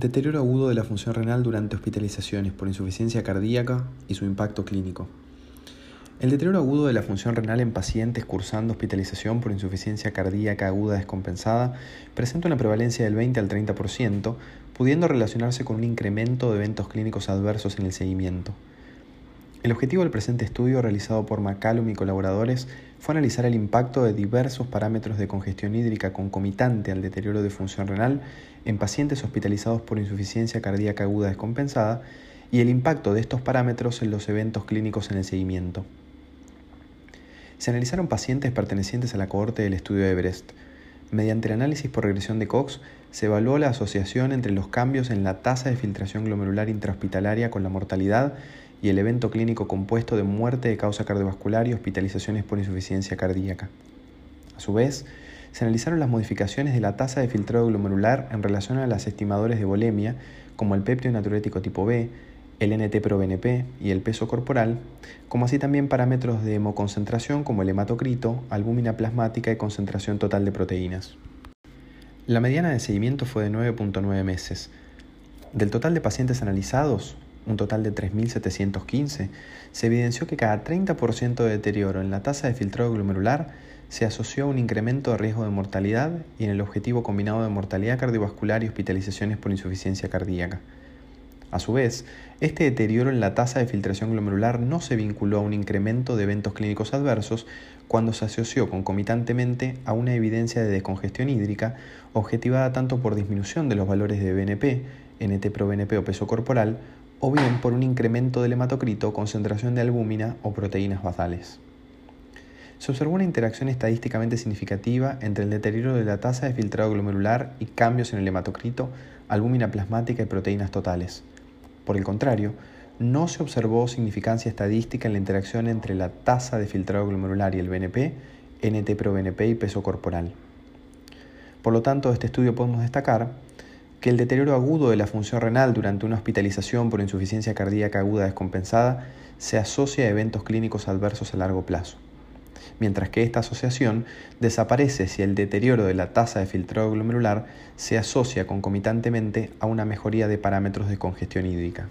Deterioro agudo de la función renal durante hospitalizaciones por insuficiencia cardíaca y su impacto clínico. El deterioro agudo de la función renal en pacientes cursando hospitalización por insuficiencia cardíaca aguda descompensada presenta una prevalencia del 20 al 30%, pudiendo relacionarse con un incremento de eventos clínicos adversos en el seguimiento. El objetivo del presente estudio, realizado por McCallum y colaboradores, fue analizar el impacto de diversos parámetros de congestión hídrica concomitante al deterioro de función renal en pacientes hospitalizados por insuficiencia cardíaca aguda descompensada y el impacto de estos parámetros en los eventos clínicos en el seguimiento. Se analizaron pacientes pertenecientes a la cohorte del estudio Everest. Mediante el análisis por regresión de Cox, se evaluó la asociación entre los cambios en la tasa de filtración glomerular intrahospitalaria con la mortalidad y el evento clínico compuesto de muerte de causa cardiovascular y hospitalizaciones por insuficiencia cardíaca. A su vez, se analizaron las modificaciones de la tasa de filtrado glomerular en relación a las estimadores de volemia, como el péptido natriurético tipo B, el NT-proBNP y el peso corporal, como así también parámetros de hemoconcentración como el hematocrito, albúmina plasmática y concentración total de proteínas. La mediana de seguimiento fue de 9.9 meses. Del total de pacientes analizados, un total de 3.715, se evidenció que cada 30% de deterioro en la tasa de filtrado glomerular se asoció a un incremento de riesgo de mortalidad y en el objetivo combinado de mortalidad cardiovascular y hospitalizaciones por insuficiencia cardíaca. A su vez, este deterioro en la tasa de filtración glomerular no se vinculó a un incremento de eventos clínicos adversos cuando se asoció concomitantemente a una evidencia de descongestión hídrica objetivada tanto por disminución de los valores de BNP, NT-proBNP o peso corporal, o bien por un incremento del hematocrito, concentración de albúmina o proteínas basales. Se observó una interacción estadísticamente significativa entre el deterioro de la tasa de filtrado glomerular y cambios en el hematocrito, albúmina plasmática y proteínas totales. Por el contrario, no se observó significancia estadística en la interacción entre la tasa de filtrado glomerular y el BNP, NT-proBNP y peso corporal. Por lo tanto, de este estudio podemos destacar que el deterioro agudo de la función renal durante una hospitalización por insuficiencia cardíaca aguda descompensada se asocia a eventos clínicos adversos a largo plazo, mientras que esta asociación desaparece si el deterioro de la tasa de filtrado glomerular se asocia concomitantemente a una mejoría de parámetros de congestión hídrica.